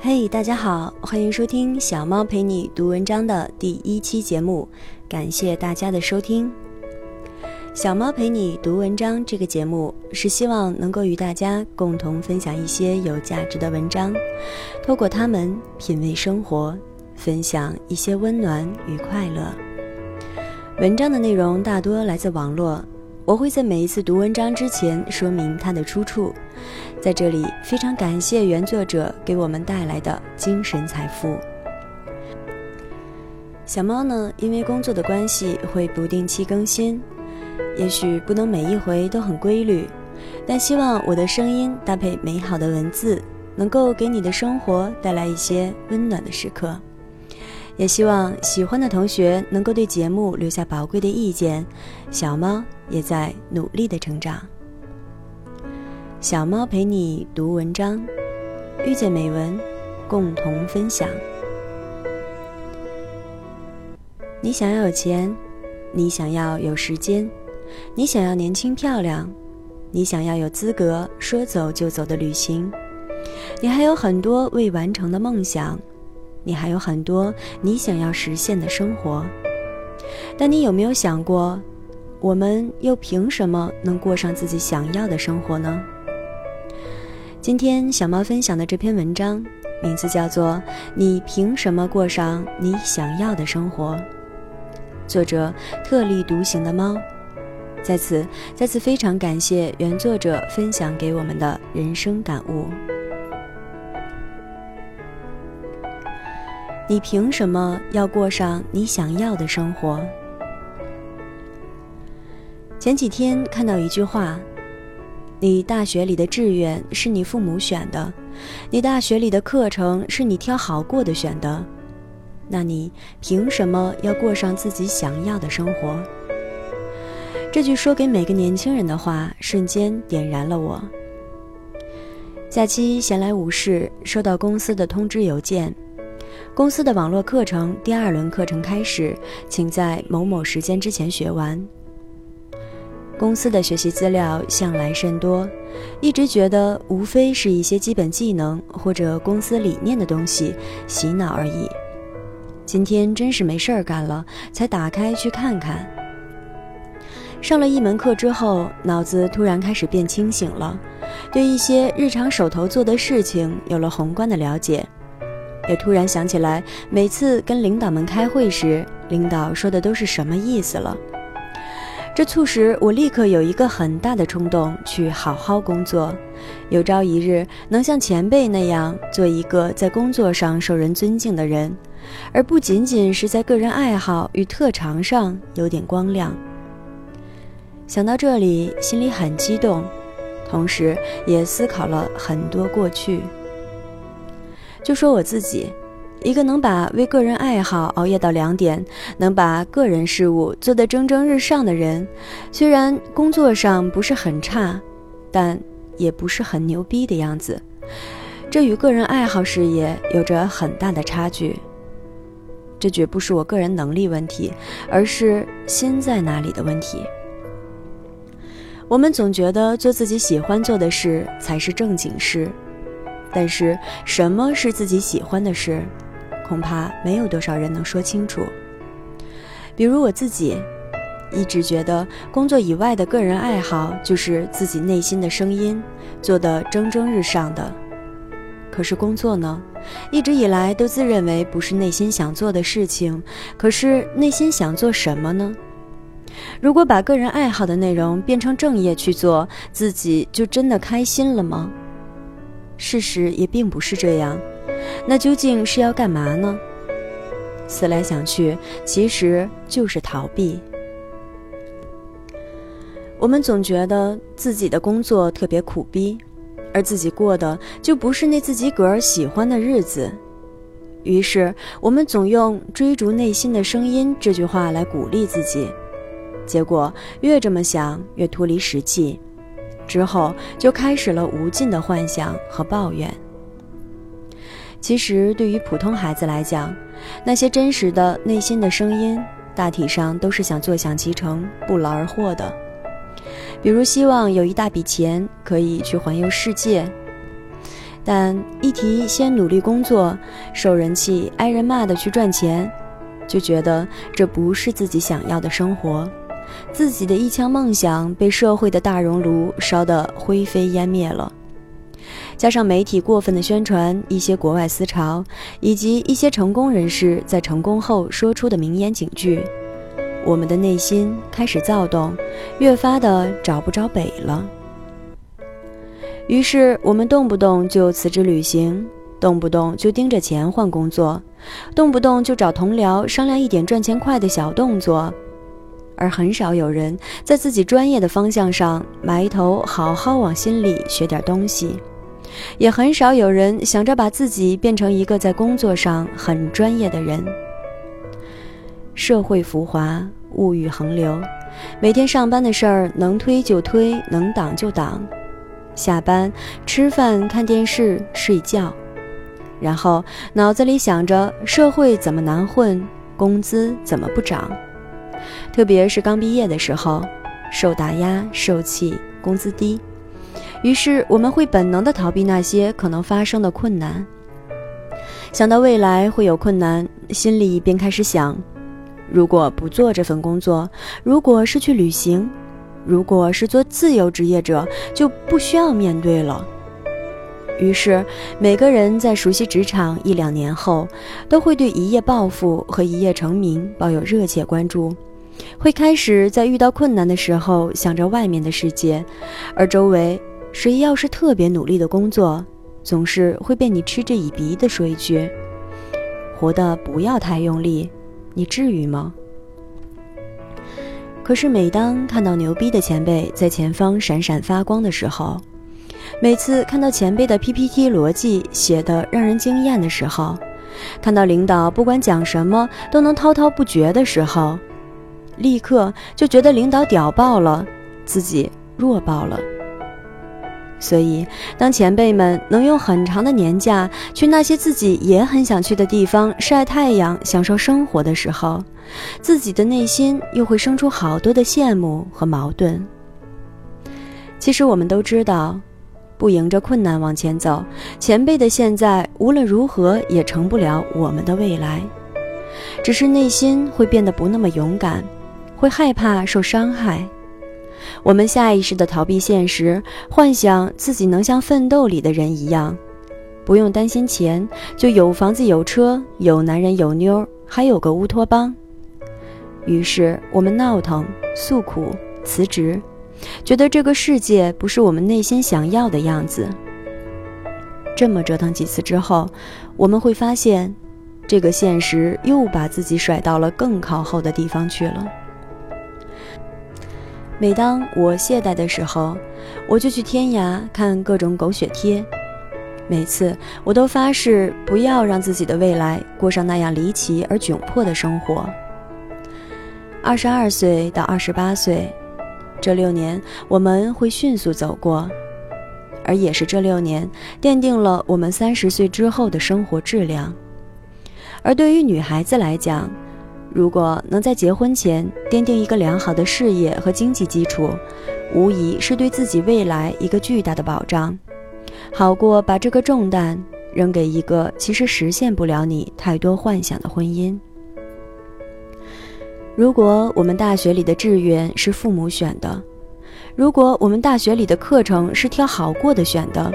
嘿，大家好，欢迎收听小猫陪你读文章的第一期节目，感谢大家的收听。小猫陪你读文章这个节目是希望能够与大家共同分享一些有价值的文章，透过它们品味生活，分享一些温暖与快乐。文章的内容大多来自网络，我会在每一次读文章之前说明它的出处。在这里，非常感谢原作者给我们带来的精神财富。小猫呢，因为工作的关系会不定期更新。也许不能每一回都很规律，但希望我的声音搭配美好的文字，能够给你的生活带来一些温暖的时刻。也希望喜欢的同学能够对节目留下宝贵的意见。小猫也在努力的成长。小猫陪你读文章，遇见美文，共同分享。你想要有钱，你想要有时间。你想要年轻漂亮，你想要有资格说走就走的旅行，你还有很多未完成的梦想，你还有很多你想要实现的生活。但你有没有想过，我们又凭什么能过上自己想要的生活呢？今天小猫分享的这篇文章，名字叫做《你凭什么过上你想要的生活》，作者特立独行的猫。在此，再次非常感谢原作者分享给我们的人生感悟。你凭什么要过上你想要的生活？前几天看到一句话：“你大学里的志愿是你父母选的，你大学里的课程是你挑好过的选的，那你凭什么要过上自己想要的生活？”这句说给每个年轻人的话，瞬间点燃了我。假期闲来无事，收到公司的通知邮件，公司的网络课程第二轮课程开始，请在某某时间之前学完。公司的学习资料向来甚多，一直觉得无非是一些基本技能或者公司理念的东西，洗脑而已。今天真是没事儿干了，才打开去看看。上了一门课之后，脑子突然开始变清醒了，对一些日常手头做的事情有了宏观的了解，也突然想起来每次跟领导们开会时，领导说的都是什么意思了。这促使我立刻有一个很大的冲动，去好好工作，有朝一日能像前辈那样做一个在工作上受人尊敬的人，而不仅仅是在个人爱好与特长上有点光亮。想到这里，心里很激动，同时也思考了很多过去。就说我自己，一个能把为个人爱好熬夜到两点，能把个人事务做得蒸蒸日上的人，虽然工作上不是很差，但也不是很牛逼的样子。这与个人爱好事业有着很大的差距。这绝不是我个人能力问题，而是心在哪里的问题。我们总觉得做自己喜欢做的事才是正经事，但是什么是自己喜欢的事，恐怕没有多少人能说清楚。比如我自己，一直觉得工作以外的个人爱好就是自己内心的声音，做得蒸蒸日上的。可是工作呢，一直以来都自认为不是内心想做的事情。可是内心想做什么呢？如果把个人爱好的内容变成正业去做，自己就真的开心了吗？事实也并不是这样。那究竟是要干嘛呢？思来想去，其实就是逃避。我们总觉得自己的工作特别苦逼，而自己过的就不是那自己个儿喜欢的日子。于是，我们总用“追逐内心的声音”这句话来鼓励自己。结果越这么想，越脱离实际，之后就开始了无尽的幻想和抱怨。其实，对于普通孩子来讲，那些真实的内心的声音，大体上都是想坐享其成、不劳而获的。比如，希望有一大笔钱可以去环游世界；但一提先努力工作、受人气、挨人骂的去赚钱，就觉得这不是自己想要的生活，自己的一腔梦想被社会的大熔炉烧得灰飞烟灭了。加上媒体过分的宣传一些国外思潮，以及一些成功人士在成功后说出的名言警句，我们的内心开始躁动，越发的找不着北了。于是，我们动不动就辞职旅行，动不动就盯着钱换工作，动不动就找同僚商量一点赚钱快的小动作，而很少有人在自己专业的方向上埋头好好往心里学点东西，也很少有人想着把自己变成一个在工作上很专业的人。社会浮华，物欲横流，每天上班的事儿能推就推，能挡就挡。下班吃饭、看电视、睡觉，然后脑子里想着社会怎么难混，工资怎么不涨。特别是刚毕业的时候，受打压、受气，工资低，于是我们会本能的逃避那些可能发生的困难。想到未来会有困难，心里便开始想：如果不做这份工作，如果是去旅行。如果是做自由职业者，就不需要面对了。于是，每个人在熟悉职场一两年后，都会对一夜暴富和一夜成名抱有热切关注，会开始在遇到困难的时候想着外面的世界，而周围谁要是特别努力的工作，总是会被你嗤之以鼻的说一句：“活得不要太用力，你至于吗？”可是，每当看到牛逼的前辈在前方闪闪发光的时候，每次看到前辈的 PPT 逻辑写得让人惊艳的时候，看到领导不管讲什么都能滔滔不绝的时候，立刻就觉得领导屌爆了，自己弱爆了。所以，当前辈们能用很长的年假去那些自己也很想去的地方晒太阳、享受生活的时候，自己的内心又会生出好多的羡慕和矛盾。其实我们都知道，不迎着困难往前走，前辈的现在无论如何也成不了我们的未来，只是内心会变得不那么勇敢，会害怕受伤害。我们下意识地逃避现实，幻想自己能像奋斗里的人一样，不用担心钱，就有房子、有车、有男人、有妞，还有个乌托邦。于是我们闹腾、诉苦、辞职，觉得这个世界不是我们内心想要的样子。这么折腾几次之后，我们会发现，这个现实又把自己甩到了更靠后的地方去了。每当我懈怠的时候，我就去天涯看各种狗血贴。每次我都发誓不要让自己的未来过上那样离奇而窘迫的生活。二十二岁到二十八岁，这六年我们会迅速走过，而也是这六年奠定了我们三十岁之后的生活质量。而对于女孩子来讲，如果能在结婚前奠定一个良好的事业和经济基础，无疑是对自己未来一个巨大的保障，好过把这个重担扔给一个其实实现不了你太多幻想的婚姻。如果我们大学里的志愿是父母选的，如果我们大学里的课程是挑好过的选的，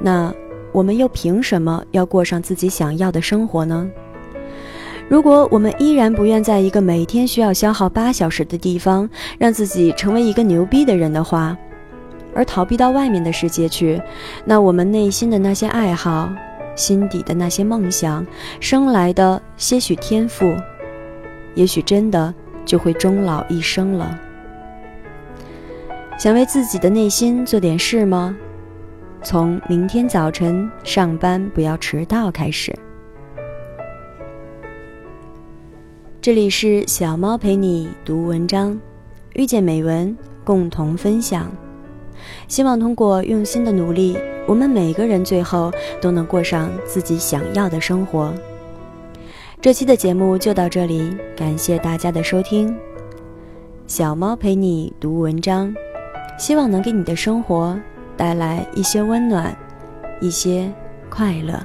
那我们又凭什么要过上自己想要的生活呢？如果我们依然不愿在一个每天需要消耗八小时的地方，让自己成为一个牛逼的人的话，而逃避到外面的世界去，那我们内心的那些爱好，心底的那些梦想，生来的些许天赋，也许真的就会终老一生了。想为自己的内心做点事吗？从明天早晨上班不要迟到开始。这里是小猫陪你读文章，遇见美文，共同分享。希望通过用心的努力，我们每个人最后都能过上自己想要的生活。这期的节目就到这里，感谢大家的收听。小猫陪你读文章，希望能给你的生活带来一些温暖，一些快乐。